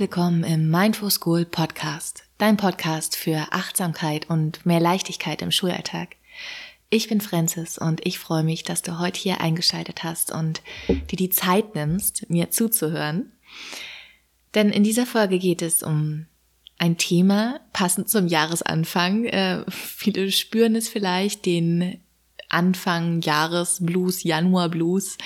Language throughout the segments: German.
willkommen im Mindful School Podcast, dein Podcast für Achtsamkeit und mehr Leichtigkeit im Schulalltag. Ich bin Francis und ich freue mich, dass du heute hier eingeschaltet hast und dir die Zeit nimmst, mir zuzuhören. Denn in dieser Folge geht es um ein Thema passend zum Jahresanfang. Äh, viele spüren es vielleicht, den Anfang Jahres Blues, Januar Blues.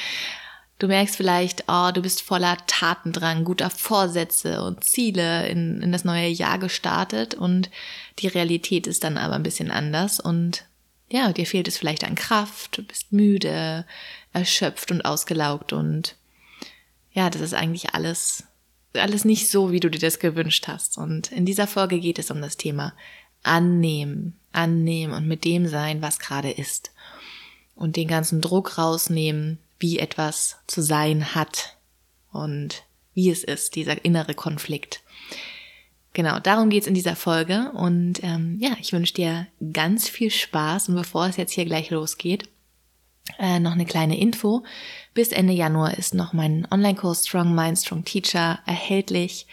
Du merkst vielleicht, oh, du bist voller Tatendrang, guter Vorsätze und Ziele in, in das neue Jahr gestartet und die Realität ist dann aber ein bisschen anders und ja, dir fehlt es vielleicht an Kraft, du bist müde, erschöpft und ausgelaugt und ja, das ist eigentlich alles, alles nicht so, wie du dir das gewünscht hast. Und in dieser Folge geht es um das Thema annehmen, annehmen und mit dem sein, was gerade ist. Und den ganzen Druck rausnehmen, wie etwas zu sein hat und wie es ist, dieser innere Konflikt. Genau, darum geht's in dieser Folge. Und ähm, ja, ich wünsche dir ganz viel Spaß. Und bevor es jetzt hier gleich losgeht, äh, noch eine kleine Info. Bis Ende Januar ist noch mein Online-Kurs Strong Mind, Strong Teacher erhältlich.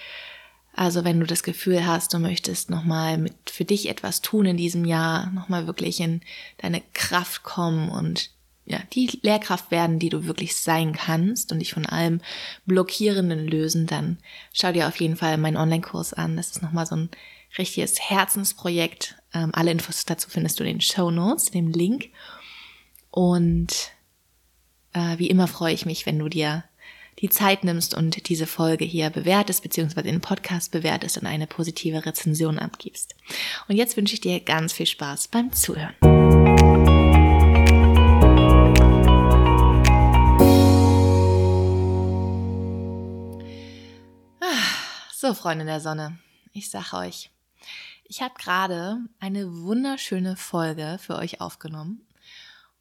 Also wenn du das Gefühl hast, du möchtest nochmal mit für dich etwas tun in diesem Jahr, nochmal wirklich in deine Kraft kommen und ja, die Lehrkraft werden, die du wirklich sein kannst und dich von allem Blockierenden lösen, dann schau dir auf jeden Fall meinen Online-Kurs an. Das ist nochmal so ein richtiges Herzensprojekt. Ähm, alle Infos dazu findest du in den Show Notes, dem Link. Und äh, wie immer freue ich mich, wenn du dir die Zeit nimmst und diese Folge hier bewertest, beziehungsweise den Podcast bewertest und eine positive Rezension abgibst. Und jetzt wünsche ich dir ganz viel Spaß beim Zuhören. So, Freunde der Sonne, ich sag euch, ich habe gerade eine wunderschöne Folge für euch aufgenommen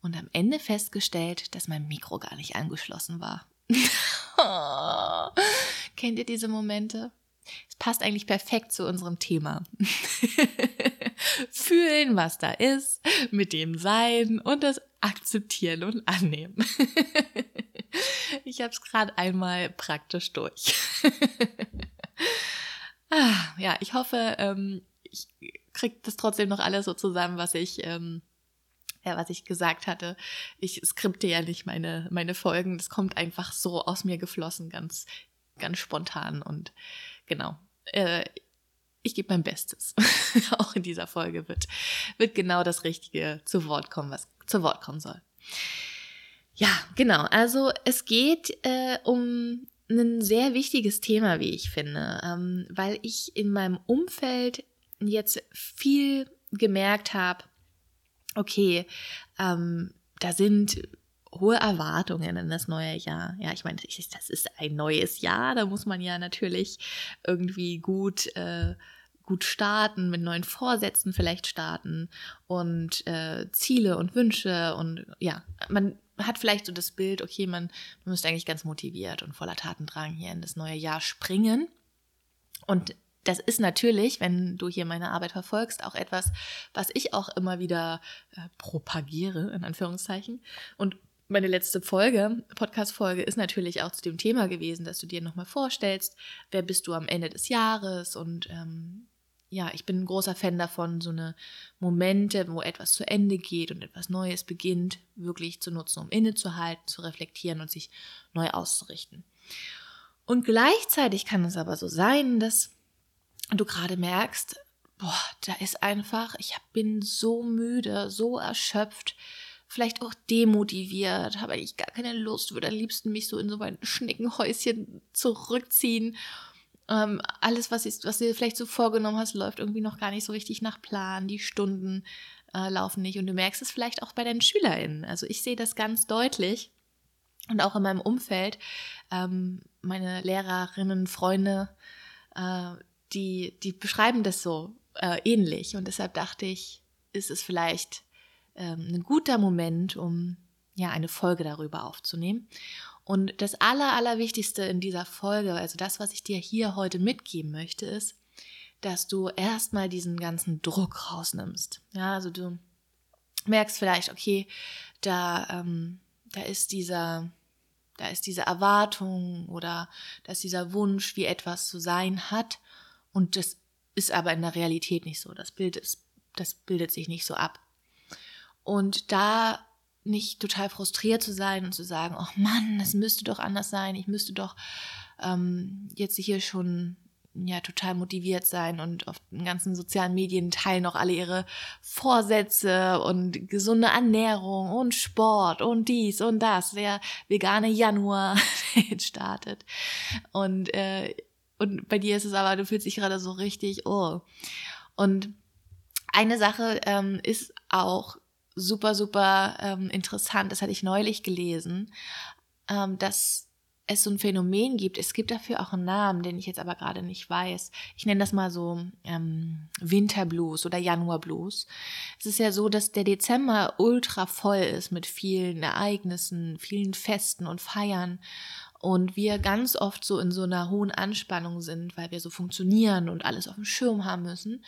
und am Ende festgestellt, dass mein Mikro gar nicht angeschlossen war. Kennt ihr diese Momente? Es passt eigentlich perfekt zu unserem Thema. Fühlen, was da ist, mit dem Sein und das Akzeptieren und Annehmen. ich habe es gerade einmal praktisch durch. Ah, ja, ich hoffe, ähm, ich krieg das trotzdem noch alles so zusammen, was ich, ähm, ja, was ich gesagt hatte. Ich skripte ja nicht meine, meine Folgen. Das kommt einfach so aus mir geflossen, ganz, ganz spontan. Und genau. Äh, ich gebe mein Bestes. Auch in dieser Folge wird, wird genau das Richtige zu Wort kommen, was zu Wort kommen soll. Ja, genau. Also es geht äh, um ein sehr wichtiges Thema, wie ich finde, ähm, weil ich in meinem Umfeld jetzt viel gemerkt habe, okay, ähm, da sind hohe Erwartungen in das neue Jahr. Ja, ich meine, das ist ein neues Jahr, da muss man ja natürlich irgendwie gut, äh, gut starten, mit neuen Vorsätzen vielleicht starten und äh, Ziele und Wünsche und ja, man hat vielleicht so das Bild, okay, man, man müsste eigentlich ganz motiviert und voller Tatendrang hier in das neue Jahr springen. Und das ist natürlich, wenn du hier meine Arbeit verfolgst, auch etwas, was ich auch immer wieder äh, propagiere, in Anführungszeichen. Und meine letzte Folge, Podcast-Folge, ist natürlich auch zu dem Thema gewesen, dass du dir nochmal vorstellst, wer bist du am Ende des Jahres und ähm, ja, ich bin ein großer Fan davon, so eine Momente, wo etwas zu Ende geht und etwas Neues beginnt, wirklich zu nutzen, um innezuhalten, zu reflektieren und sich neu auszurichten. Und gleichzeitig kann es aber so sein, dass du gerade merkst, boah, da ist einfach, ich bin so müde, so erschöpft, vielleicht auch demotiviert, habe eigentlich gar keine Lust, würde am liebsten mich so in so ein Schneckenhäuschen zurückziehen ähm, alles, was, ist, was du dir vielleicht so vorgenommen hast, läuft irgendwie noch gar nicht so richtig nach Plan. Die Stunden äh, laufen nicht. Und du merkst es vielleicht auch bei deinen SchülerInnen. Also ich sehe das ganz deutlich. Und auch in meinem Umfeld, ähm, meine Lehrerinnen, Freunde, äh, die, die beschreiben das so äh, ähnlich. Und deshalb dachte ich, ist es vielleicht ähm, ein guter Moment, um ja eine Folge darüber aufzunehmen. Und das Aller, Allerwichtigste in dieser Folge, also das, was ich dir hier heute mitgeben möchte, ist, dass du erstmal diesen ganzen Druck rausnimmst. Ja, also du merkst vielleicht, okay, da, ähm, da ist dieser, da ist diese Erwartung oder da ist dieser Wunsch, wie etwas zu sein hat. Und das ist aber in der Realität nicht so. Das Bild ist, das bildet sich nicht so ab. Und da nicht total frustriert zu sein und zu sagen, oh Mann, das müsste doch anders sein, ich müsste doch ähm, jetzt hier schon ja total motiviert sein und auf den ganzen sozialen Medien teilen auch alle ihre Vorsätze und gesunde Ernährung und Sport und dies und das. Der vegane Januar startet. Und, äh, und bei dir ist es aber, du fühlst dich gerade so richtig, oh. Und eine Sache ähm, ist auch super, super ähm, interessant, das hatte ich neulich gelesen, ähm, dass es so ein Phänomen gibt. Es gibt dafür auch einen Namen, den ich jetzt aber gerade nicht weiß. Ich nenne das mal so ähm, Winterblues oder Januarblues. Es ist ja so, dass der Dezember ultra voll ist mit vielen Ereignissen, vielen Festen und Feiern. Und wir ganz oft so in so einer hohen Anspannung sind, weil wir so funktionieren und alles auf dem Schirm haben müssen.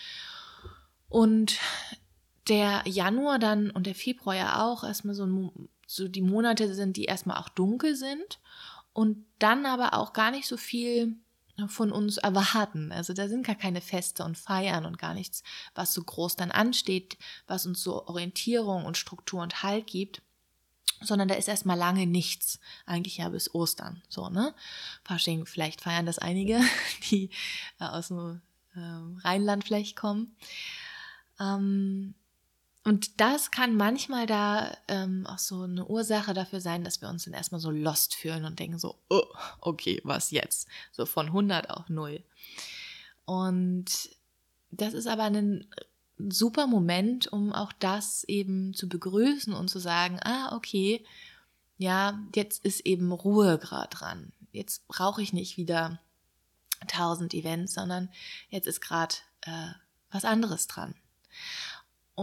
Und der Januar dann und der Februar ja auch erstmal so, so die Monate sind, die erstmal auch dunkel sind und dann aber auch gar nicht so viel von uns erwarten. Also da sind gar keine Feste und Feiern und gar nichts, was so groß dann ansteht, was uns so Orientierung und Struktur und Halt gibt, sondern da ist erstmal lange nichts. Eigentlich ja bis Ostern, so, ne? Fasching, vielleicht feiern das einige, die äh, aus dem äh, Rheinland vielleicht kommen. Ähm, und das kann manchmal da ähm, auch so eine Ursache dafür sein, dass wir uns dann erstmal so lost fühlen und denken so, oh, okay, was jetzt? So von 100 auf 0. Und das ist aber ein super Moment, um auch das eben zu begrüßen und zu sagen, ah, okay, ja, jetzt ist eben Ruhe gerade dran. Jetzt brauche ich nicht wieder 1000 Events, sondern jetzt ist gerade äh, was anderes dran.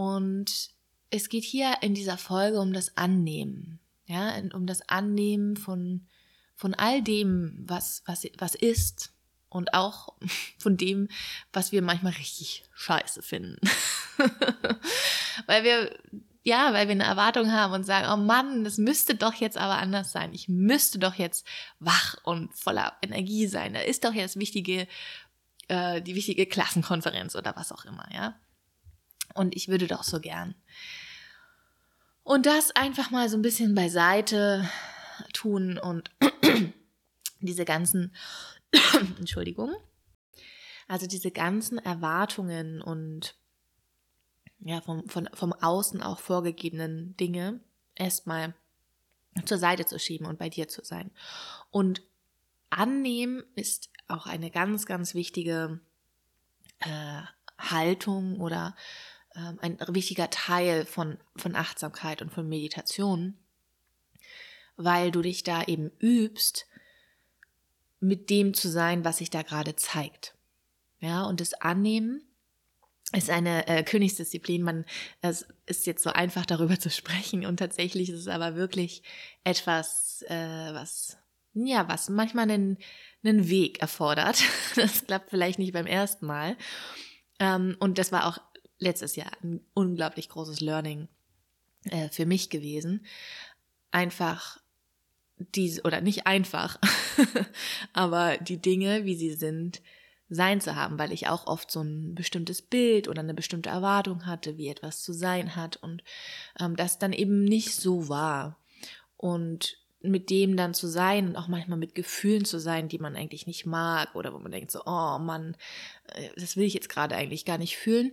Und es geht hier in dieser Folge um das Annehmen, ja, um das Annehmen von, von all dem, was, was, was ist und auch von dem, was wir manchmal richtig scheiße finden. weil wir, ja, weil wir eine Erwartung haben und sagen, oh Mann, das müsste doch jetzt aber anders sein. Ich müsste doch jetzt wach und voller Energie sein. Da ist doch jetzt wichtige, äh, die wichtige Klassenkonferenz oder was auch immer, ja. Und ich würde doch so gern. Und das einfach mal so ein bisschen beiseite tun und diese ganzen, Entschuldigung, also diese ganzen Erwartungen und ja, vom, von, vom Außen auch vorgegebenen Dinge erstmal zur Seite zu schieben und bei dir zu sein. Und annehmen ist auch eine ganz, ganz wichtige äh, Haltung oder ein wichtiger Teil von, von Achtsamkeit und von Meditation, weil du dich da eben übst, mit dem zu sein, was sich da gerade zeigt. Ja, und das Annehmen ist eine äh, Königsdisziplin. Man, es ist jetzt so einfach darüber zu sprechen und tatsächlich ist es aber wirklich etwas, äh, was, ja, was manchmal einen, einen Weg erfordert. Das klappt vielleicht nicht beim ersten Mal. Ähm, und das war auch letztes Jahr ein unglaublich großes Learning äh, für mich gewesen. Einfach diese, oder nicht einfach, aber die Dinge, wie sie sind, sein zu haben, weil ich auch oft so ein bestimmtes Bild oder eine bestimmte Erwartung hatte, wie etwas zu sein hat und ähm, das dann eben nicht so war. Und mit dem dann zu sein und auch manchmal mit Gefühlen zu sein, die man eigentlich nicht mag oder wo man denkt so, oh Mann, äh, das will ich jetzt gerade eigentlich gar nicht fühlen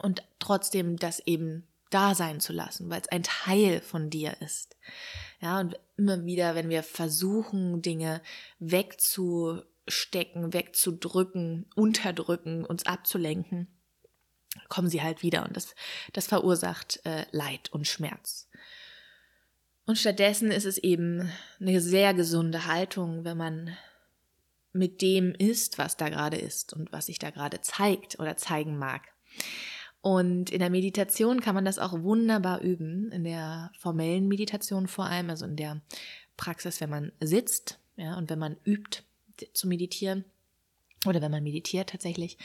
und trotzdem das eben da sein zu lassen, weil es ein Teil von dir ist. Ja, und immer wieder, wenn wir versuchen, Dinge wegzustecken, wegzudrücken, unterdrücken, uns abzulenken, kommen sie halt wieder und das, das verursacht äh, Leid und Schmerz. Und stattdessen ist es eben eine sehr gesunde Haltung, wenn man mit dem ist, was da gerade ist und was sich da gerade zeigt oder zeigen mag. Und in der Meditation kann man das auch wunderbar üben, in der formellen Meditation vor allem, also in der Praxis, wenn man sitzt ja, und wenn man übt zu meditieren oder wenn man meditiert tatsächlich,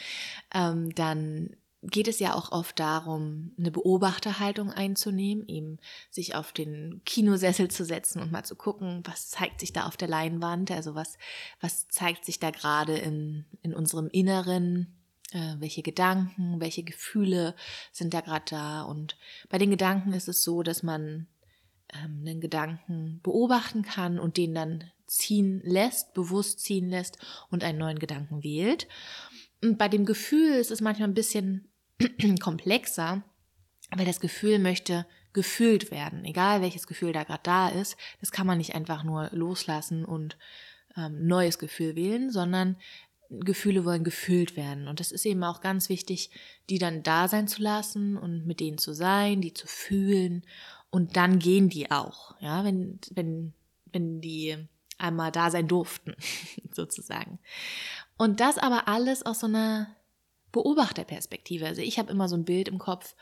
ähm, dann geht es ja auch oft darum, eine Beobachterhaltung einzunehmen, eben sich auf den Kinosessel zu setzen und mal zu gucken, was zeigt sich da auf der Leinwand, also was, was zeigt sich da gerade in, in unserem Inneren, äh, welche Gedanken, welche Gefühle sind da gerade da. Und bei den Gedanken ist es so, dass man ähm, einen Gedanken beobachten kann und den dann ziehen lässt, bewusst ziehen lässt und einen neuen Gedanken wählt. Und bei dem Gefühl ist es manchmal ein bisschen komplexer, weil das Gefühl möchte gefühlt werden. Egal welches Gefühl da gerade da ist, das kann man nicht einfach nur loslassen und ähm, neues Gefühl wählen, sondern Gefühle wollen gefüllt werden. Und das ist eben auch ganz wichtig, die dann da sein zu lassen und mit denen zu sein, die zu fühlen. Und dann gehen die auch, ja, wenn, wenn, wenn die einmal da sein durften, sozusagen. Und das aber alles aus so einer Beobachterperspektive. Also ich habe immer so ein Bild im Kopf,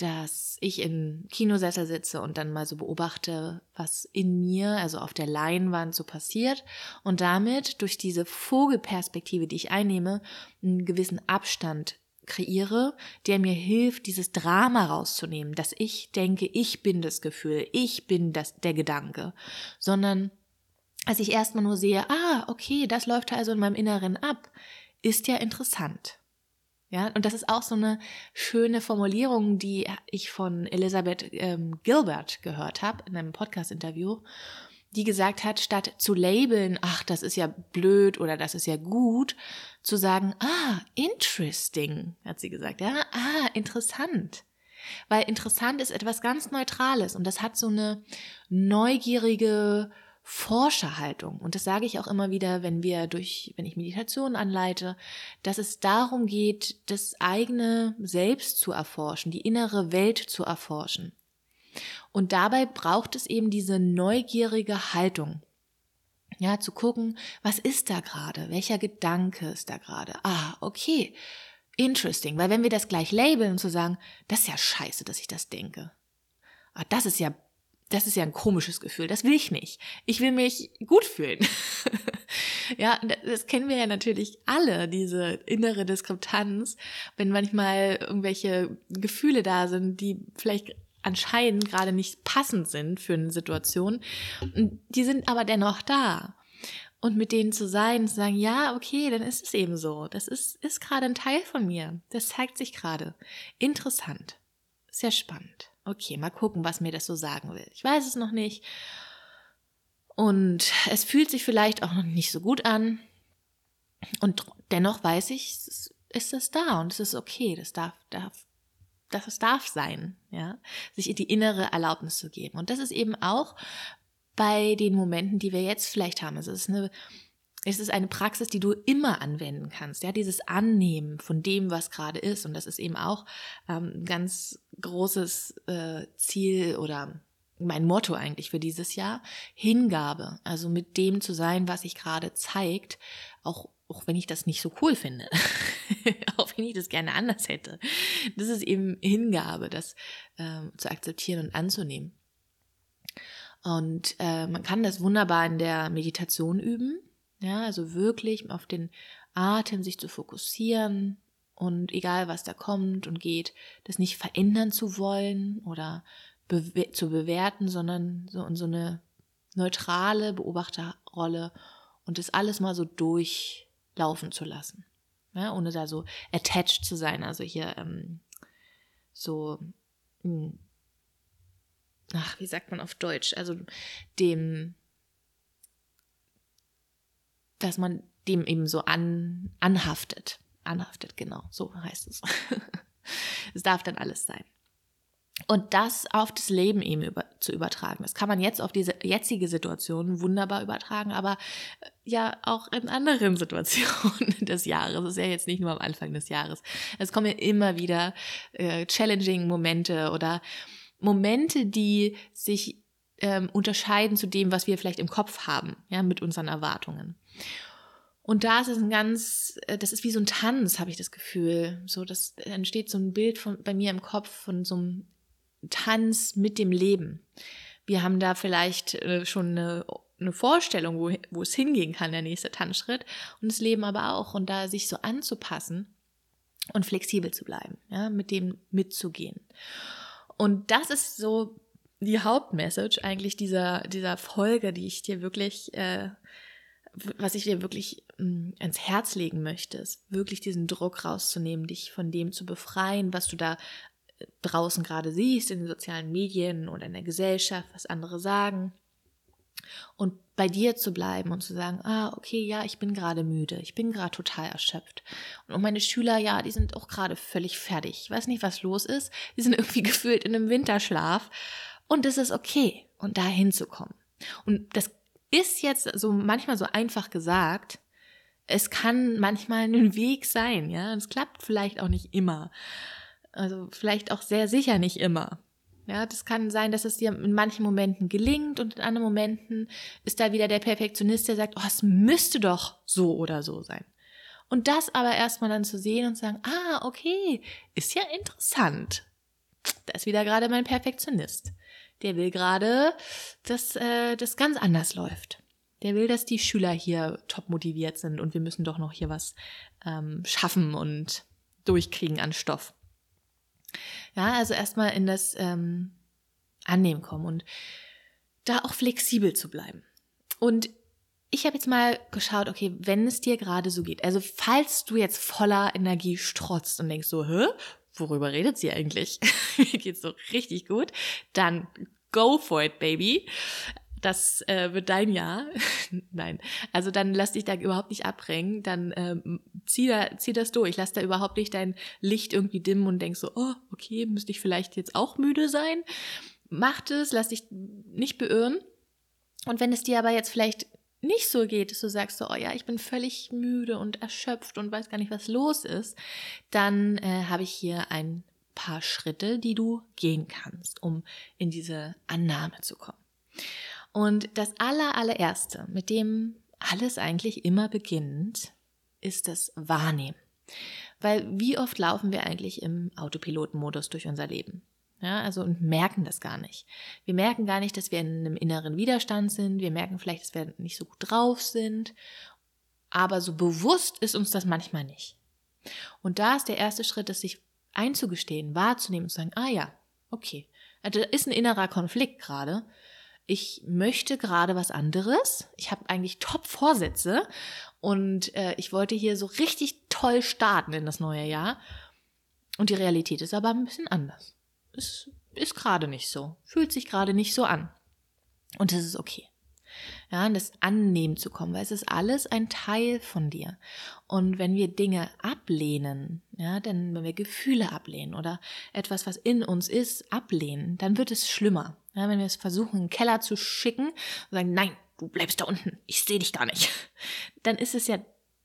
dass ich im Kinosessel sitze und dann mal so beobachte, was in mir, also auf der Leinwand so passiert und damit durch diese Vogelperspektive, die ich einnehme, einen gewissen Abstand kreiere, der mir hilft, dieses Drama rauszunehmen, dass ich denke, ich bin das Gefühl, ich bin das, der Gedanke, sondern als ich erstmal nur sehe, ah, okay, das läuft also in meinem Inneren ab, ist ja interessant. Ja, und das ist auch so eine schöne Formulierung, die ich von Elisabeth ähm, Gilbert gehört habe in einem Podcast-Interview, die gesagt hat, statt zu labeln, ach, das ist ja blöd oder das ist ja gut, zu sagen, ah, interesting, hat sie gesagt, ja, ah, interessant. Weil interessant ist etwas ganz Neutrales und das hat so eine neugierige, Forscherhaltung. Und das sage ich auch immer wieder, wenn wir durch, wenn ich Meditation anleite, dass es darum geht, das eigene Selbst zu erforschen, die innere Welt zu erforschen. Und dabei braucht es eben diese neugierige Haltung. Ja, zu gucken, was ist da gerade? Welcher Gedanke ist da gerade? Ah, okay. Interesting. Weil wenn wir das gleich labeln und zu sagen, das ist ja scheiße, dass ich das denke. Ah, das ist ja das ist ja ein komisches Gefühl, das will ich nicht. Ich will mich gut fühlen. ja, das kennen wir ja natürlich alle, diese innere Diskrepanz, wenn manchmal irgendwelche Gefühle da sind, die vielleicht anscheinend gerade nicht passend sind für eine Situation. Die sind aber dennoch da. Und mit denen zu sein, zu sagen, ja, okay, dann ist es eben so. Das ist, ist gerade ein Teil von mir. Das zeigt sich gerade. Interessant. Sehr spannend okay, mal gucken, was mir das so sagen will. Ich weiß es noch nicht. Und es fühlt sich vielleicht auch noch nicht so gut an. Und dennoch weiß ich, ist es da und es ist okay. Das darf, darf, das darf sein, ja. Sich die innere Erlaubnis zu geben. Und das ist eben auch bei den Momenten, die wir jetzt vielleicht haben. Also es ist eine es ist eine Praxis, die du immer anwenden kannst. Ja, dieses Annehmen von dem, was gerade ist. Und das ist eben auch ähm, ein ganz großes äh, Ziel oder mein Motto eigentlich für dieses Jahr. Hingabe. Also mit dem zu sein, was sich gerade zeigt. Auch, auch wenn ich das nicht so cool finde. auch wenn ich das gerne anders hätte. Das ist eben Hingabe, das äh, zu akzeptieren und anzunehmen. Und äh, man kann das wunderbar in der Meditation üben. Ja, also wirklich auf den Atem sich zu fokussieren und egal was da kommt und geht, das nicht verändern zu wollen oder bewe zu bewerten, sondern so in so eine neutrale Beobachterrolle und das alles mal so durchlaufen zu lassen. Ja, ohne da so attached zu sein, also hier ähm, so, mh, hm, ach, wie sagt man auf Deutsch, also dem dass man dem eben so an, anhaftet. Anhaftet, genau, so heißt es. es darf dann alles sein. Und das auf das Leben eben über, zu übertragen. Das kann man jetzt auf diese jetzige Situation wunderbar übertragen, aber äh, ja auch in anderen Situationen des Jahres. Das ist ja jetzt nicht nur am Anfang des Jahres. Es kommen ja immer wieder äh, challenging Momente oder Momente, die sich ähm, unterscheiden zu dem, was wir vielleicht im Kopf haben, ja, mit unseren Erwartungen. Und da ist es ein ganz, äh, das ist wie so ein Tanz, habe ich das Gefühl. So, das entsteht so ein Bild von, bei mir im Kopf von so einem Tanz mit dem Leben. Wir haben da vielleicht äh, schon eine, eine Vorstellung, wo, wo es hingehen kann, der nächste Tanzschritt. Und das Leben aber auch. Und da sich so anzupassen und flexibel zu bleiben, ja, mit dem mitzugehen. Und das ist so die Hauptmessage eigentlich dieser, dieser Folge, die ich dir wirklich, äh, was ich dir wirklich mh, mm, ans Herz legen möchte, ist wirklich diesen Druck rauszunehmen, dich von dem zu befreien, was du da äh, draußen gerade siehst, in den sozialen Medien oder in der Gesellschaft, was andere sagen und bei dir zu bleiben und zu sagen, ah, okay, ja, ich bin gerade müde, ich bin gerade total erschöpft. Und meine Schüler, ja, die sind auch gerade völlig fertig. Ich weiß nicht, was los ist. Die sind irgendwie gefühlt in einem Winterschlaf. Und es ist okay, und da hinzukommen. Und das ist jetzt so manchmal so einfach gesagt. Es kann manchmal ein Weg sein, ja. Es klappt vielleicht auch nicht immer. Also vielleicht auch sehr sicher nicht immer. Ja, das kann sein, dass es dir in manchen Momenten gelingt und in anderen Momenten ist da wieder der Perfektionist, der sagt, oh, es müsste doch so oder so sein. Und das aber erstmal dann zu sehen und zu sagen, ah, okay, ist ja interessant. Da ist wieder gerade mein Perfektionist. Der will gerade, dass äh, das ganz anders läuft. Der will, dass die Schüler hier top motiviert sind und wir müssen doch noch hier was ähm, schaffen und durchkriegen an Stoff. Ja, also erstmal in das ähm, Annehmen kommen und da auch flexibel zu bleiben. Und ich habe jetzt mal geschaut, okay, wenn es dir gerade so geht, also falls du jetzt voller Energie strotzt und denkst so, hä, worüber redet sie eigentlich? Mir geht's so richtig gut, dann go for it, baby das äh, wird dein Jahr. Nein, also dann lass dich da überhaupt nicht abbringen, dann ähm, zieh, da, zieh das durch, lass da überhaupt nicht dein Licht irgendwie dimmen und denk so, oh, okay, müsste ich vielleicht jetzt auch müde sein. Mach das, lass dich nicht beirren. Und wenn es dir aber jetzt vielleicht nicht so geht, dass du sagst so, oh ja, ich bin völlig müde und erschöpft und weiß gar nicht, was los ist, dann äh, habe ich hier ein paar Schritte, die du gehen kannst, um in diese Annahme zu kommen. Und das aller, allererste, mit dem alles eigentlich immer beginnt, ist das Wahrnehmen. Weil wie oft laufen wir eigentlich im Autopilotenmodus durch unser Leben? Ja, also und merken das gar nicht. Wir merken gar nicht, dass wir in einem inneren Widerstand sind. Wir merken vielleicht, dass wir nicht so gut drauf sind. Aber so bewusst ist uns das manchmal nicht. Und da ist der erste Schritt, das sich einzugestehen, wahrzunehmen und zu sagen, ah ja, okay, also da ist ein innerer Konflikt gerade ich möchte gerade was anderes. Ich habe eigentlich Top-Vorsätze und äh, ich wollte hier so richtig toll starten in das neue Jahr. Und die Realität ist aber ein bisschen anders. Es ist gerade nicht so, fühlt sich gerade nicht so an. Und das ist okay ja, in das Annehmen zu kommen, weil es ist alles ein Teil von dir. Und wenn wir Dinge ablehnen, ja, denn wenn wir Gefühle ablehnen oder etwas, was in uns ist, ablehnen, dann wird es schlimmer. Ja, wenn wir es versuchen, in den Keller zu schicken und sagen, nein, du bleibst da unten, ich sehe dich gar nicht, dann ist es ja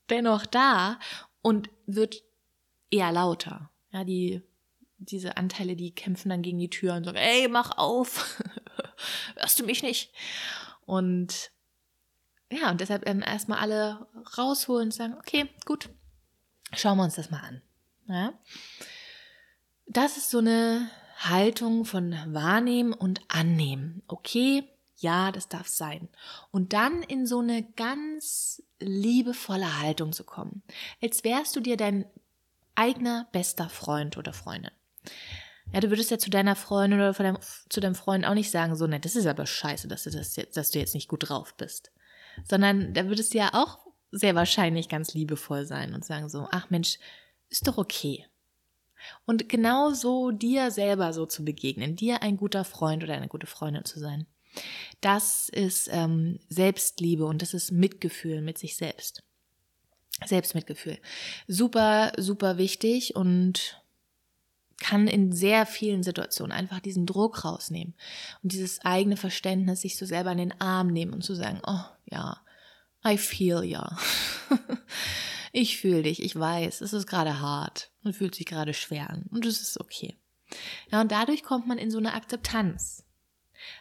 dennoch da und wird eher lauter. Ja, die, diese Anteile, die kämpfen dann gegen die Tür und sagen, ey, mach auf, hörst du mich nicht? Und ja, und deshalb ähm, erstmal alle rausholen und sagen, okay, gut, schauen wir uns das mal an. Ja? Das ist so eine Haltung von Wahrnehmen und Annehmen. Okay, ja, das darf sein. Und dann in so eine ganz liebevolle Haltung zu kommen, als wärst du dir dein eigener bester Freund oder Freundin. Ja, du würdest ja zu deiner Freundin oder deinem, zu deinem Freund auch nicht sagen, so, ne, das ist aber scheiße, dass du, das jetzt, dass du jetzt nicht gut drauf bist. Sondern da würdest du ja auch sehr wahrscheinlich ganz liebevoll sein und sagen so, ach Mensch, ist doch okay. Und genau so dir selber so zu begegnen, dir ein guter Freund oder eine gute Freundin zu sein. Das ist ähm, Selbstliebe und das ist Mitgefühl mit sich selbst. Selbstmitgefühl. Super, super wichtig und kann in sehr vielen Situationen einfach diesen Druck rausnehmen und dieses eigene Verständnis sich so selber in den Arm nehmen und zu sagen, oh ja, I feel ja. ich fühle dich, ich weiß, es ist gerade hart und fühlt sich gerade schwer an und es ist okay. Ja, und dadurch kommt man in so eine Akzeptanz.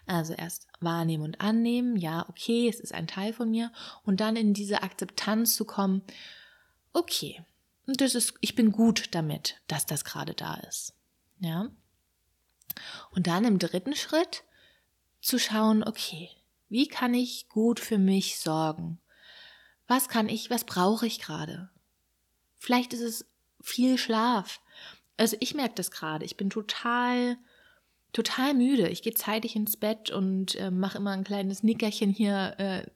Also erst wahrnehmen und annehmen, ja, okay, es ist ein Teil von mir und dann in diese Akzeptanz zu kommen, okay, und das ist, ich bin gut damit, dass das gerade da ist. Ja. Und dann im dritten Schritt zu schauen, okay, wie kann ich gut für mich sorgen? Was kann ich, was brauche ich gerade? Vielleicht ist es viel Schlaf. Also ich merke das gerade. Ich bin total, total müde. Ich gehe zeitig ins Bett und äh, mache immer ein kleines Nickerchen hier äh,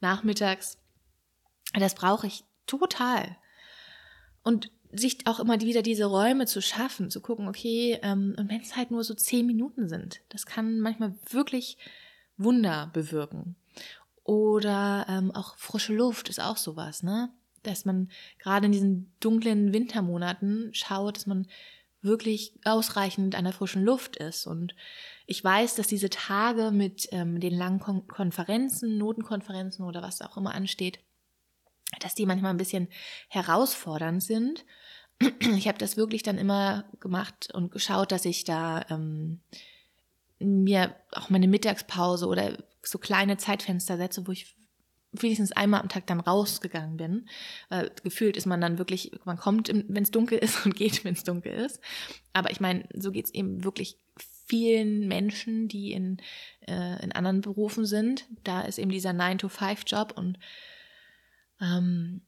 nachmittags. Das brauche ich total. Und sich auch immer wieder diese Räume zu schaffen, zu gucken, okay, ähm, und wenn es halt nur so zehn Minuten sind, das kann manchmal wirklich Wunder bewirken. Oder ähm, auch frische Luft ist auch sowas, ne? Dass man gerade in diesen dunklen Wintermonaten schaut, dass man wirklich ausreichend an der frischen Luft ist. Und ich weiß, dass diese Tage mit ähm, den langen Kon Konferenzen, Notenkonferenzen oder was auch immer ansteht, dass die manchmal ein bisschen herausfordernd sind. Ich habe das wirklich dann immer gemacht und geschaut, dass ich da ähm, mir auch meine Mittagspause oder so kleine Zeitfenster setze, wo ich wenigstens einmal am Tag dann rausgegangen bin. Äh, gefühlt ist man dann wirklich, man kommt, wenn es dunkel ist und geht, wenn es dunkel ist. Aber ich meine, so geht es eben wirklich vielen Menschen, die in, äh, in anderen Berufen sind. Da ist eben dieser 9-to-5-Job und ähm,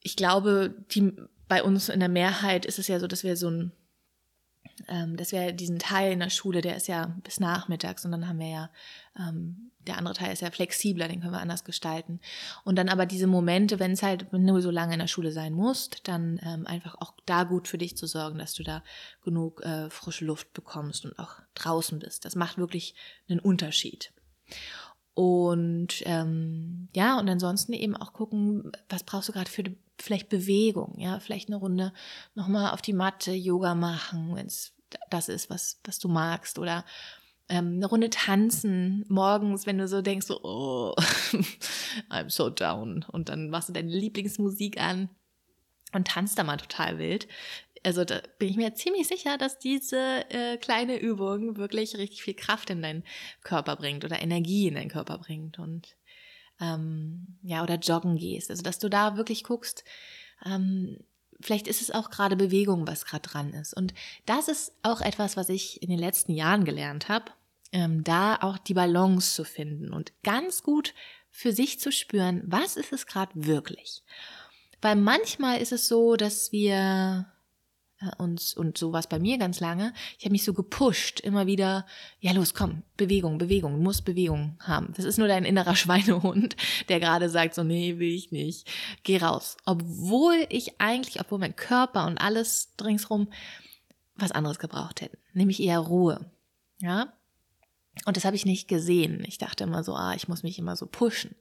ich glaube, die, bei uns in der Mehrheit ist es ja so, dass wir so ein, ähm, dass wir diesen Teil in der Schule, der ist ja bis nachmittags und dann haben wir ja, ähm, der andere Teil ist ja flexibler, den können wir anders gestalten. Und dann aber diese Momente, wenn es halt du so lange in der Schule sein musst, dann ähm, einfach auch da gut für dich zu sorgen, dass du da genug äh, frische Luft bekommst und auch draußen bist. Das macht wirklich einen Unterschied. Und ähm, ja, und ansonsten eben auch gucken, was brauchst du gerade für vielleicht Bewegung, ja, vielleicht eine Runde nochmal auf die Matte Yoga machen, wenn es das ist, was, was du magst, oder ähm, eine Runde tanzen morgens, wenn du so denkst, so, oh, I'm so down. Und dann machst du deine Lieblingsmusik an und tanzt da mal total wild also da bin ich mir ziemlich sicher, dass diese äh, kleine Übung wirklich richtig viel Kraft in deinen Körper bringt oder Energie in deinen Körper bringt und ähm, ja oder joggen gehst. Also dass du da wirklich guckst. Ähm, vielleicht ist es auch gerade Bewegung, was gerade dran ist. Und das ist auch etwas, was ich in den letzten Jahren gelernt habe, ähm, da auch die Balance zu finden und ganz gut für sich zu spüren, was ist es gerade wirklich. Weil manchmal ist es so, dass wir und, und so war es bei mir ganz lange. Ich habe mich so gepusht, immer wieder, ja los, komm, Bewegung, Bewegung, du musst Bewegung haben. Das ist nur dein innerer Schweinehund, der gerade sagt so, nee, will ich nicht, geh raus. Obwohl ich eigentlich, obwohl mein Körper und alles ringsrum was anderes gebraucht hätten, nämlich eher Ruhe. Ja? Und das habe ich nicht gesehen. Ich dachte immer so, ah, ich muss mich immer so pushen.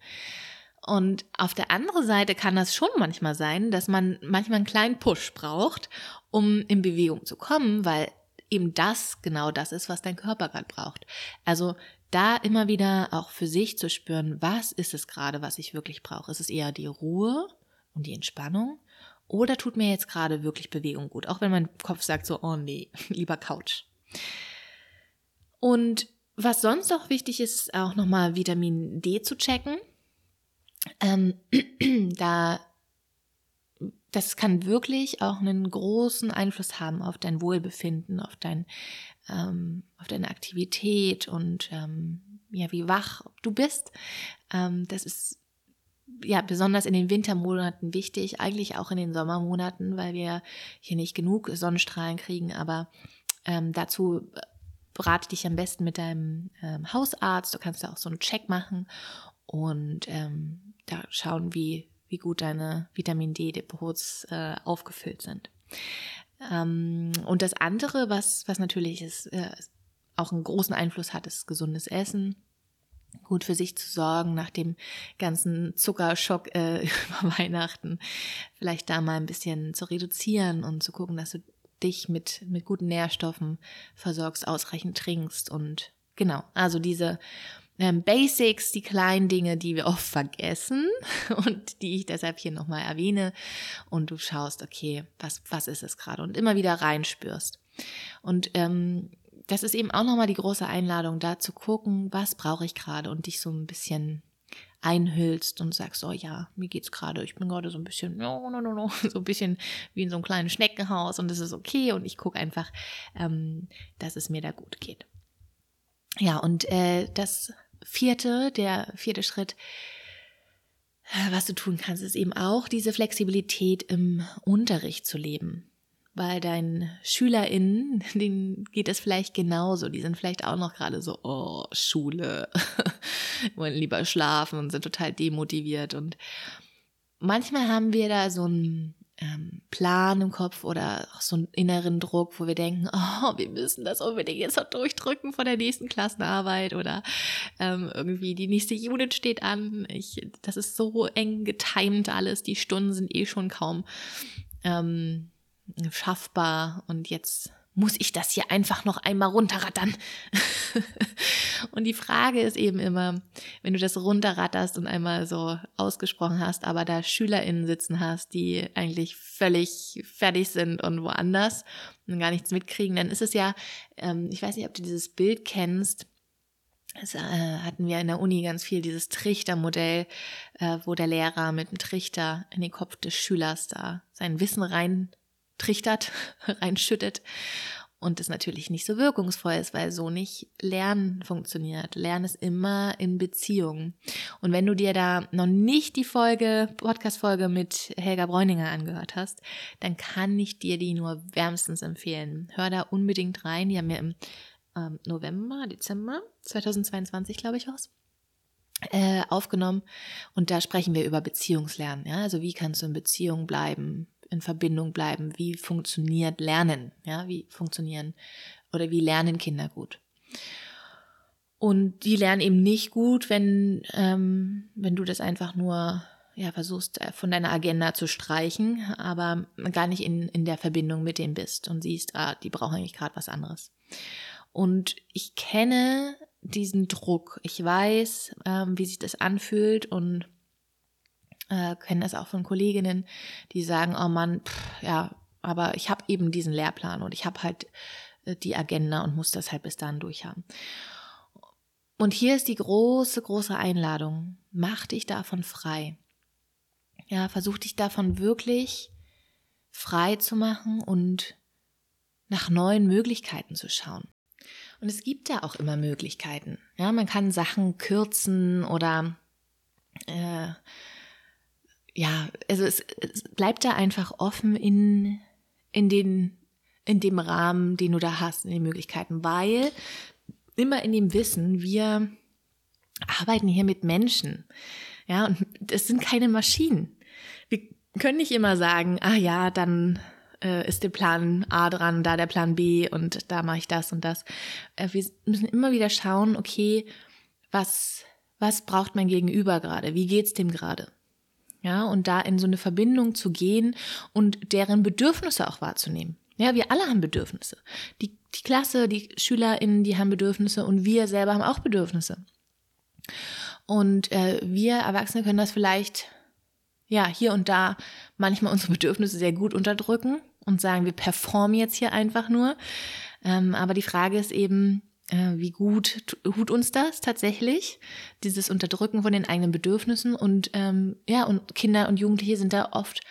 Und auf der anderen Seite kann das schon manchmal sein, dass man manchmal einen kleinen Push braucht, um in Bewegung zu kommen, weil eben das genau das ist, was dein Körper gerade braucht. Also da immer wieder auch für sich zu spüren, was ist es gerade, was ich wirklich brauche? Ist es eher die Ruhe und die Entspannung? Oder tut mir jetzt gerade wirklich Bewegung gut? Auch wenn mein Kopf sagt so, oh nee, lieber Couch. Und was sonst auch wichtig ist, ist auch nochmal Vitamin D zu checken. Ähm, da das kann wirklich auch einen großen Einfluss haben auf dein Wohlbefinden, auf dein, ähm, auf deine Aktivität und ähm, ja, wie wach du bist. Ähm, das ist ja besonders in den Wintermonaten wichtig, eigentlich auch in den Sommermonaten, weil wir hier nicht genug Sonnenstrahlen kriegen. Aber ähm, dazu berate dich am besten mit deinem ähm, Hausarzt. Du kannst da auch so einen Check machen und ähm, da schauen, wie wie gut deine Vitamin D-Depots äh, aufgefüllt sind. Ähm, und das andere, was, was natürlich ist, äh, auch einen großen Einfluss hat, ist gesundes Essen. Gut für sich zu sorgen nach dem ganzen Zuckerschock äh, über Weihnachten. Vielleicht da mal ein bisschen zu reduzieren und zu gucken, dass du dich mit, mit guten Nährstoffen versorgst, ausreichend trinkst und genau, also diese ähm, Basics, die kleinen Dinge, die wir oft vergessen und die ich deshalb hier nochmal erwähne. Und du schaust, okay, was, was ist es gerade? Und immer wieder reinspürst. Und ähm, das ist eben auch nochmal die große Einladung, da zu gucken, was brauche ich gerade und dich so ein bisschen einhüllst und sagst, oh ja, mir geht's gerade, ich bin gerade so ein bisschen, no, no, no, no, so ein bisschen wie in so einem kleinen Schneckenhaus und es ist okay und ich gucke einfach, ähm, dass es mir da gut geht. Ja, und äh, das vierte, der vierte Schritt, äh, was du tun kannst, ist eben auch diese Flexibilität im Unterricht zu leben. bei deinen SchülerInnen, denen geht es vielleicht genauso. Die sind vielleicht auch noch gerade so, oh, Schule, wollen lieber schlafen und sind total demotiviert. Und manchmal haben wir da so einen ähm, Plan im Kopf oder auch so einen inneren Druck, wo wir denken, oh, wir müssen das unbedingt jetzt noch durchdrücken vor der nächsten Klassenarbeit oder ähm, irgendwie die nächste Unit steht an. Ich, das ist so eng getimt alles, die Stunden sind eh schon kaum. Ähm, schaffbar und jetzt muss ich das hier einfach noch einmal runterrattern. und die Frage ist eben immer, wenn du das runterratterst und einmal so ausgesprochen hast, aber da SchülerInnen sitzen hast, die eigentlich völlig fertig sind und woanders und gar nichts mitkriegen, dann ist es ja, ähm, ich weiß nicht, ob du dieses Bild kennst, das äh, hatten wir in der Uni ganz viel, dieses Trichtermodell, äh, wo der Lehrer mit dem Trichter in den Kopf des Schülers da sein Wissen rein trichtert, reinschüttet und das natürlich nicht so wirkungsvoll ist, weil so nicht Lernen funktioniert. Lernen ist immer in Beziehung. Und wenn du dir da noch nicht die Folge, Podcast-Folge mit Helga Bräuninger angehört hast, dann kann ich dir die nur wärmstens empfehlen. Hör da unbedingt rein. Die haben wir im ähm, November, Dezember 2022, glaube ich, raus äh, aufgenommen und da sprechen wir über Beziehungslernen. Ja? Also wie kannst du in Beziehung bleiben? In Verbindung bleiben. Wie funktioniert Lernen? Ja, wie funktionieren oder wie lernen Kinder gut? Und die lernen eben nicht gut, wenn, ähm, wenn du das einfach nur ja, versuchst äh, von deiner Agenda zu streichen, aber gar nicht in, in der Verbindung mit denen bist und siehst, ah, die brauchen eigentlich gerade was anderes. Und ich kenne diesen Druck. Ich weiß, ähm, wie sich das anfühlt und äh, kenne das auch von Kolleginnen, die sagen, oh Mann, pff, ja, aber ich habe eben diesen Lehrplan und ich habe halt äh, die Agenda und muss das halt bis dahin durchhaben. Und hier ist die große, große Einladung. Mach dich davon frei. Ja, versuch dich davon wirklich frei zu machen und nach neuen Möglichkeiten zu schauen. Und es gibt ja auch immer Möglichkeiten. Ja, man kann Sachen kürzen oder äh, ja, also es, es bleibt da einfach offen in, in den, in dem Rahmen, den du da hast, in den Möglichkeiten, weil immer in dem Wissen, wir arbeiten hier mit Menschen. Ja, und das sind keine Maschinen. Wir können nicht immer sagen, ah ja, dann äh, ist der Plan A dran, da der Plan B und da mache ich das und das. Äh, wir müssen immer wieder schauen, okay, was, was braucht mein Gegenüber gerade? Wie geht's dem gerade? Ja, und da in so eine Verbindung zu gehen und deren Bedürfnisse auch wahrzunehmen. Ja, wir alle haben Bedürfnisse. Die, die Klasse, die SchülerInnen, die haben Bedürfnisse und wir selber haben auch Bedürfnisse. Und äh, wir Erwachsene können das vielleicht, ja, hier und da manchmal unsere Bedürfnisse sehr gut unterdrücken und sagen, wir performen jetzt hier einfach nur. Ähm, aber die Frage ist eben, wie gut tut uns das tatsächlich, dieses Unterdrücken von den eigenen Bedürfnissen und ähm, ja, und Kinder und Jugendliche sind da oft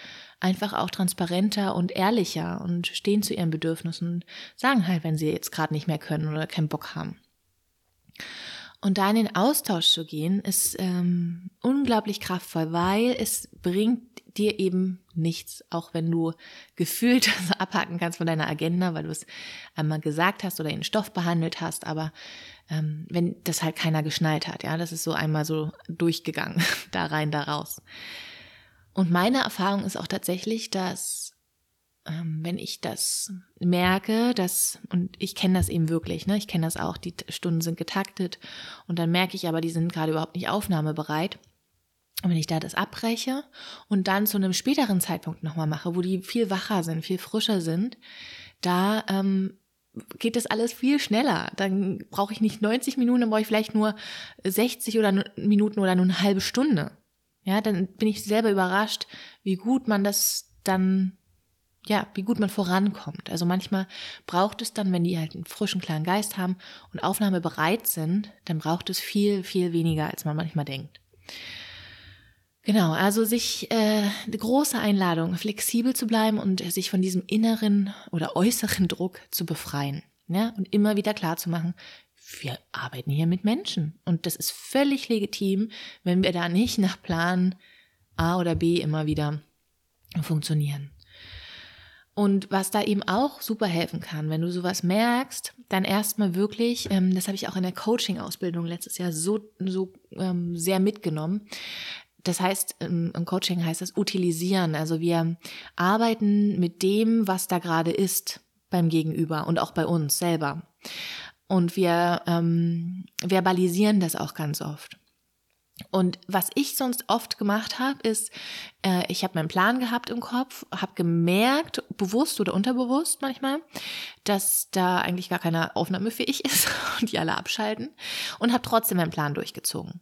einfach auch transparenter und ehrlicher und stehen zu ihren Bedürfnissen und sagen halt, wenn sie jetzt gerade nicht mehr können oder keinen Bock haben. Und da in den Austausch zu gehen, ist ähm, unglaublich kraftvoll, weil es bringt dir eben nichts, auch wenn du gefühlt abhaken kannst von deiner Agenda, weil du es einmal gesagt hast oder den Stoff behandelt hast, aber ähm, wenn das halt keiner geschnallt hat, ja, das ist so einmal so durchgegangen, da rein, da raus. Und meine Erfahrung ist auch tatsächlich, dass wenn ich das merke, dass, und ich kenne das eben wirklich, ne, ich kenne das auch, die Stunden sind getaktet und dann merke ich aber, die sind gerade überhaupt nicht aufnahmebereit. Und wenn ich da das abbreche und dann zu einem späteren Zeitpunkt nochmal mache, wo die viel wacher sind, viel frischer sind, da ähm, geht das alles viel schneller. Dann brauche ich nicht 90 Minuten, dann brauche ich vielleicht nur 60 oder Minuten oder nur eine halbe Stunde. Ja, dann bin ich selber überrascht, wie gut man das dann, ja, wie gut man vorankommt. Also manchmal braucht es dann, wenn die halt einen frischen, klaren Geist haben und Aufnahme bereit sind, dann braucht es viel, viel weniger, als man manchmal denkt. Genau, also sich äh, eine große Einladung, flexibel zu bleiben und sich von diesem inneren oder äußeren Druck zu befreien. Ja, und immer wieder klar zu machen, wir arbeiten hier mit Menschen. Und das ist völlig legitim, wenn wir da nicht nach Plan A oder B immer wieder funktionieren. Und was da eben auch super helfen kann, wenn du sowas merkst, dann erstmal wirklich, ähm, das habe ich auch in der Coaching-Ausbildung letztes Jahr so, so ähm, sehr mitgenommen. Das heißt, im, im Coaching heißt das utilisieren. Also wir arbeiten mit dem, was da gerade ist beim Gegenüber und auch bei uns selber. Und wir ähm, verbalisieren das auch ganz oft. Und was ich sonst oft gemacht habe, ist, äh, ich habe meinen Plan gehabt im Kopf, habe gemerkt, bewusst oder unterbewusst manchmal, dass da eigentlich gar keine Aufnahme für ich ist und die alle abschalten und habe trotzdem meinen Plan durchgezogen.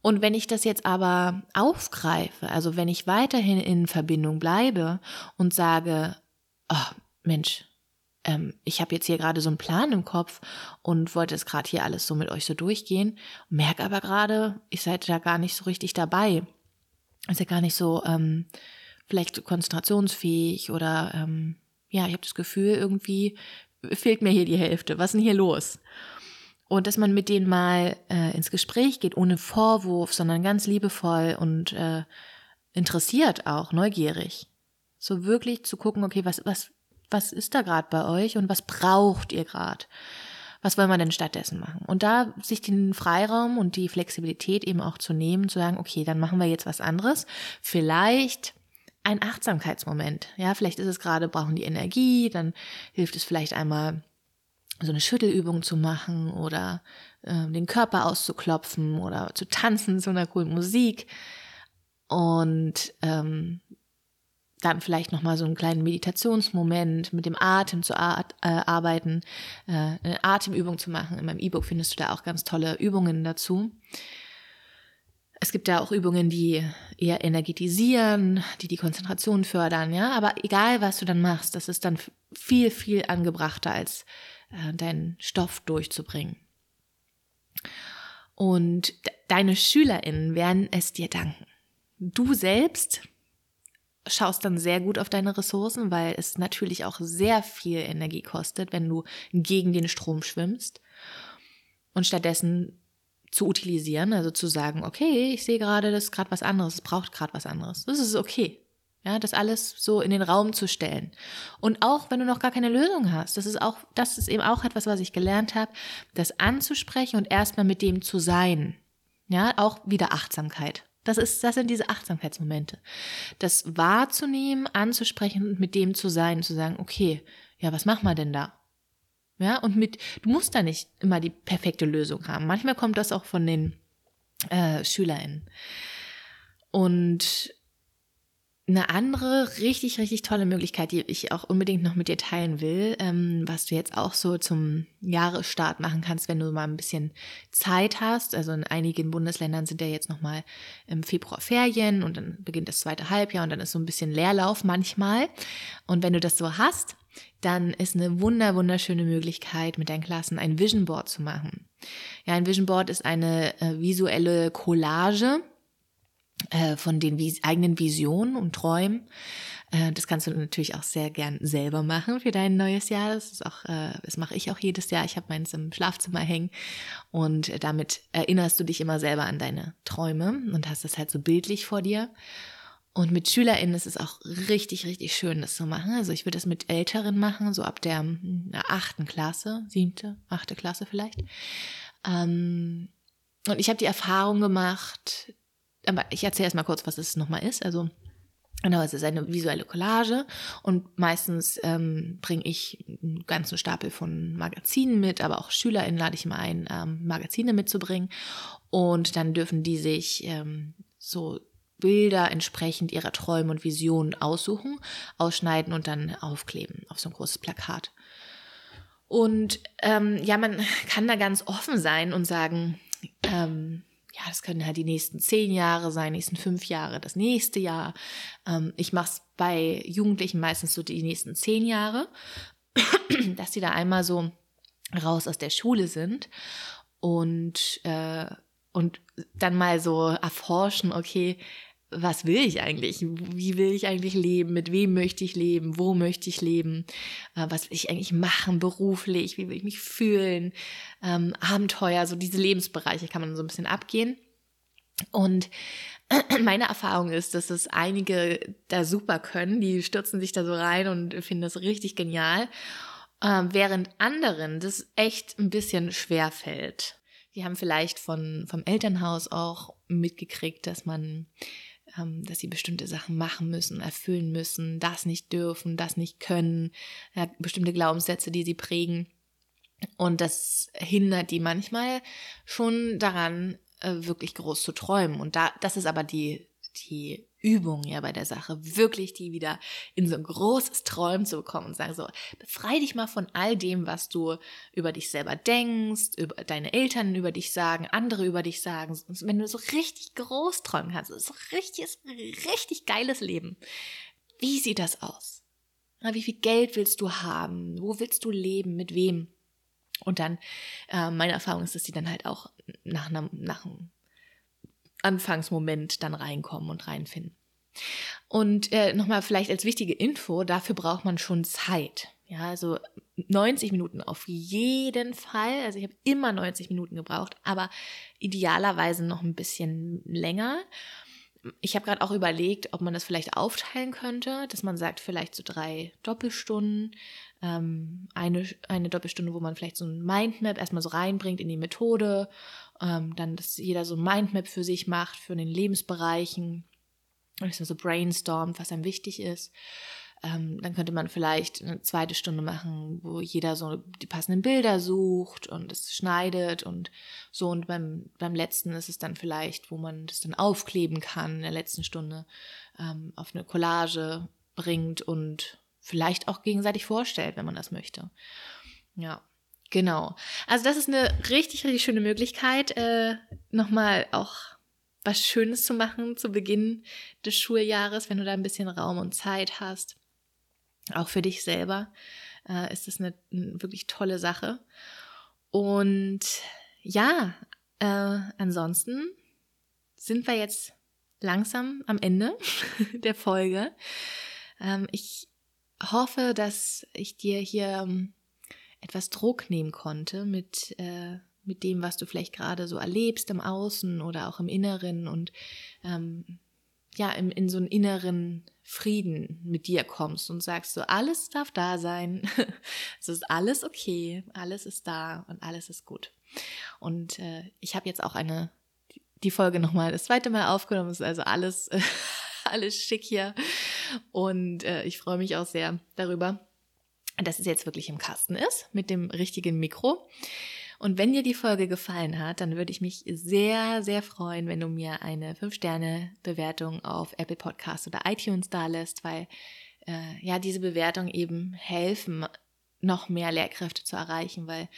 Und wenn ich das jetzt aber aufgreife, also wenn ich weiterhin in Verbindung bleibe und sage, oh, Mensch, ähm, ich habe jetzt hier gerade so einen Plan im Kopf und wollte es gerade hier alles so mit euch so durchgehen, merke aber gerade, ich seid da gar nicht so richtig dabei. Ist ja gar nicht so ähm, vielleicht konzentrationsfähig oder ähm, ja, ich habe das Gefühl, irgendwie fehlt mir hier die Hälfte. Was ist denn hier los? Und dass man mit denen mal äh, ins Gespräch geht, ohne Vorwurf, sondern ganz liebevoll und äh, interessiert auch, neugierig. So wirklich zu gucken, okay, was, was, was ist da gerade bei euch und was braucht ihr gerade? Was wollen wir denn stattdessen machen? Und da sich den Freiraum und die Flexibilität eben auch zu nehmen, zu sagen, okay, dann machen wir jetzt was anderes. Vielleicht ein Achtsamkeitsmoment. Ja, vielleicht ist es gerade, brauchen die Energie, dann hilft es vielleicht einmal so eine Schüttelübung zu machen oder äh, den Körper auszuklopfen oder zu tanzen zu einer coolen Musik. Und ähm, dann vielleicht nochmal so einen kleinen Meditationsmoment mit dem Atem zu ar äh, arbeiten, äh, eine Atemübung zu machen. In meinem E-Book findest du da auch ganz tolle Übungen dazu. Es gibt da auch Übungen, die eher energetisieren, die die Konzentration fördern, ja. Aber egal, was du dann machst, das ist dann viel, viel angebrachter, als äh, deinen Stoff durchzubringen. Und deine SchülerInnen werden es dir danken. Du selbst schaust dann sehr gut auf deine Ressourcen, weil es natürlich auch sehr viel Energie kostet, wenn du gegen den Strom schwimmst. Und stattdessen zu utilisieren, also zu sagen, okay, ich sehe gerade, das ist gerade was anderes, es braucht gerade was anderes. Das ist okay. Ja, das alles so in den Raum zu stellen. Und auch wenn du noch gar keine Lösung hast, das ist auch, das ist eben auch etwas, was ich gelernt habe, das anzusprechen und erstmal mit dem zu sein. Ja, auch wieder Achtsamkeit. Das ist, das sind diese Achtsamkeitsmomente. Das wahrzunehmen, anzusprechen und mit dem zu sein, zu sagen, okay, ja, was machen wir denn da? Ja, und mit, du musst da nicht immer die perfekte Lösung haben. Manchmal kommt das auch von den äh, SchülerInnen. Und eine andere richtig, richtig tolle Möglichkeit, die ich auch unbedingt noch mit dir teilen will, ähm, was du jetzt auch so zum Jahresstart machen kannst, wenn du mal ein bisschen Zeit hast. Also in einigen Bundesländern sind ja jetzt nochmal im Februar Ferien und dann beginnt das zweite Halbjahr und dann ist so ein bisschen Leerlauf manchmal. Und wenn du das so hast, dann ist eine wunder, wunderschöne Möglichkeit, mit deinen Klassen ein Vision Board zu machen. Ja, ein Vision Board ist eine äh, visuelle Collage von den eigenen Visionen und Träumen. Äh, das kannst du natürlich auch sehr gern selber machen für dein neues Jahr. Das ist auch, äh, das mache ich auch jedes Jahr. Ich habe meins im Schlafzimmer hängen und damit erinnerst du dich immer selber an deine Träume und hast das halt so bildlich vor dir. Und mit SchülerInnen ist es auch richtig, richtig schön, das zu machen. Also ich würde das mit Älteren machen, so ab der achten Klasse, siebte, achte Klasse vielleicht. Ähm, und ich habe die Erfahrung gemacht, aber ich erzähle erst mal kurz, was es nochmal ist. Also Genau, es ist eine visuelle Collage und meistens ähm, bringe ich einen ganzen Stapel von Magazinen mit, aber auch SchülerInnen lade ich mal ein, ähm, Magazine mitzubringen und dann dürfen die sich ähm, so Bilder entsprechend ihrer Träume und Visionen aussuchen, ausschneiden und dann aufkleben auf so ein großes Plakat. Und ähm, ja, man kann da ganz offen sein und sagen, ähm, ja, das können halt die nächsten zehn Jahre sein, nächsten fünf Jahre, das nächste Jahr. Ähm, ich mache es bei Jugendlichen meistens so die nächsten zehn Jahre, dass die da einmal so raus aus der Schule sind und, äh, und dann mal so erforschen, okay, was will ich eigentlich? Wie will ich eigentlich leben? Mit wem möchte ich leben? Wo möchte ich leben? Äh, was will ich eigentlich machen beruflich? Wie will ich mich fühlen? Ähm, Abenteuer, so diese Lebensbereiche kann man so ein bisschen abgehen. Und meine Erfahrung ist, dass es einige da super können, die stürzen sich da so rein und finden das richtig genial, äh, während anderen das echt ein bisschen schwer fällt. Die haben vielleicht von, vom Elternhaus auch mitgekriegt, dass man, dass sie bestimmte Sachen machen müssen, erfüllen müssen, das nicht dürfen, das nicht können, bestimmte Glaubenssätze, die sie prägen. Und das hindert die manchmal schon daran, äh, wirklich groß zu träumen. Und da, das ist aber die, die Übung ja bei der Sache, wirklich die wieder in so ein großes Träumen zu bekommen und sagen so, befrei dich mal von all dem, was du über dich selber denkst, über deine Eltern über dich sagen, andere über dich sagen. Wenn du so richtig groß träumen kannst, so richtiges, richtig geiles Leben. Wie sieht das aus? Wie viel Geld willst du haben? Wo willst du leben? Mit wem? Und dann, äh, meine Erfahrung ist, dass die dann halt auch nach einem, nach einem Anfangsmoment dann reinkommen und reinfinden. Und äh, nochmal vielleicht als wichtige Info, dafür braucht man schon Zeit. Ja, also 90 Minuten auf jeden Fall. Also ich habe immer 90 Minuten gebraucht, aber idealerweise noch ein bisschen länger. Ich habe gerade auch überlegt, ob man das vielleicht aufteilen könnte, dass man sagt, vielleicht so drei Doppelstunden, ähm, eine, eine Doppelstunde, wo man vielleicht so ein Mindmap erstmal so reinbringt in die Methode, ähm, dann, dass jeder so ein Mindmap für sich macht, für den Lebensbereichen, dass man so brainstormt, was einem wichtig ist. Ähm, dann könnte man vielleicht eine zweite Stunde machen, wo jeder so die passenden Bilder sucht und es schneidet und so. Und beim, beim letzten ist es dann vielleicht, wo man das dann aufkleben kann in der letzten Stunde, ähm, auf eine Collage bringt und vielleicht auch gegenseitig vorstellt, wenn man das möchte. Ja, genau. Also das ist eine richtig, richtig schöne Möglichkeit, äh, nochmal auch was Schönes zu machen zu Beginn des Schuljahres, wenn du da ein bisschen Raum und Zeit hast. Auch für dich selber äh, ist das eine, eine, wirklich tolle Sache. Und ja, äh, ansonsten sind wir jetzt langsam am Ende der Folge. Ähm, ich hoffe, dass ich dir hier ähm, etwas Druck nehmen konnte mit, äh, mit dem, was du vielleicht gerade so erlebst im Außen oder auch im Inneren und ähm, ja, im, in so einen inneren Frieden mit dir kommst und sagst so, alles darf da sein, es ist alles okay, alles ist da und alles ist gut. Und äh, ich habe jetzt auch eine, die Folge nochmal das zweite Mal aufgenommen, ist also alles, alles schick hier und äh, ich freue mich auch sehr darüber, dass es jetzt wirklich im Kasten ist mit dem richtigen Mikro. Und wenn dir die Folge gefallen hat, dann würde ich mich sehr, sehr freuen, wenn du mir eine 5-Sterne-Bewertung auf Apple Podcast oder iTunes da lässt, weil äh, ja diese Bewertungen eben helfen, noch mehr Lehrkräfte zu erreichen, weil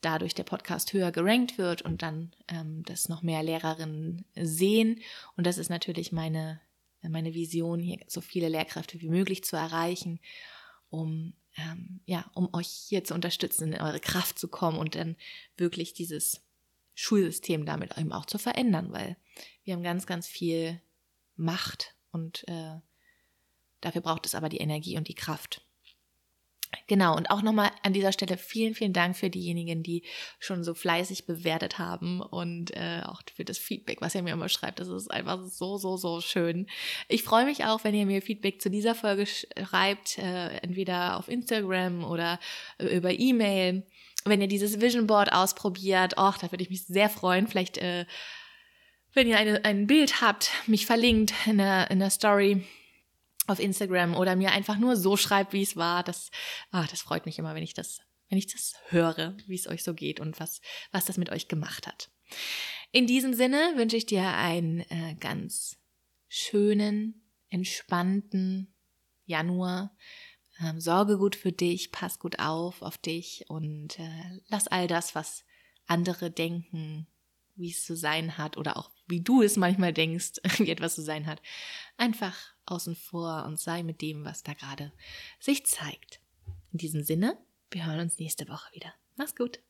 dadurch der Podcast höher gerankt wird und dann ähm, das noch mehr Lehrerinnen sehen. Und das ist natürlich meine meine Vision, hier so viele Lehrkräfte wie möglich zu erreichen, um ähm, ja, um euch hier zu unterstützen, in eure Kraft zu kommen und dann wirklich dieses Schulsystem damit eben auch zu verändern, weil wir haben ganz, ganz viel Macht und äh, dafür braucht es aber die Energie und die Kraft. Genau, und auch nochmal an dieser Stelle vielen, vielen Dank für diejenigen, die schon so fleißig bewertet haben und äh, auch für das Feedback, was ihr mir immer schreibt. Das ist einfach so, so, so schön. Ich freue mich auch, wenn ihr mir Feedback zu dieser Folge schreibt, äh, entweder auf Instagram oder äh, über E-Mail. Wenn ihr dieses Vision Board ausprobiert, auch da würde ich mich sehr freuen. Vielleicht, äh, wenn ihr eine, ein Bild habt, mich verlinkt in der, in der Story auf Instagram oder mir einfach nur so schreibt, wie es war. Das, ah, das freut mich immer, wenn ich das, wenn ich das höre, wie es euch so geht und was, was das mit euch gemacht hat. In diesem Sinne wünsche ich dir einen äh, ganz schönen, entspannten Januar. Ähm, sorge gut für dich, pass gut auf auf dich und äh, lass all das, was andere denken, wie es zu sein hat oder auch wie du es manchmal denkst, wie etwas zu sein hat, einfach außen vor und sei mit dem, was da gerade sich zeigt. In diesem Sinne, wir hören uns nächste Woche wieder. Mach's gut.